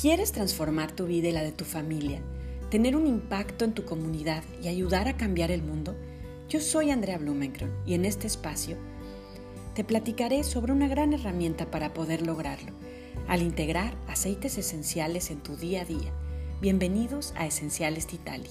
¿Quieres transformar tu vida y la de tu familia, tener un impacto en tu comunidad y ayudar a cambiar el mundo? Yo soy Andrea Blumenkron y en este espacio te platicaré sobre una gran herramienta para poder lograrlo, al integrar aceites esenciales en tu día a día. Bienvenidos a Esenciales Titali.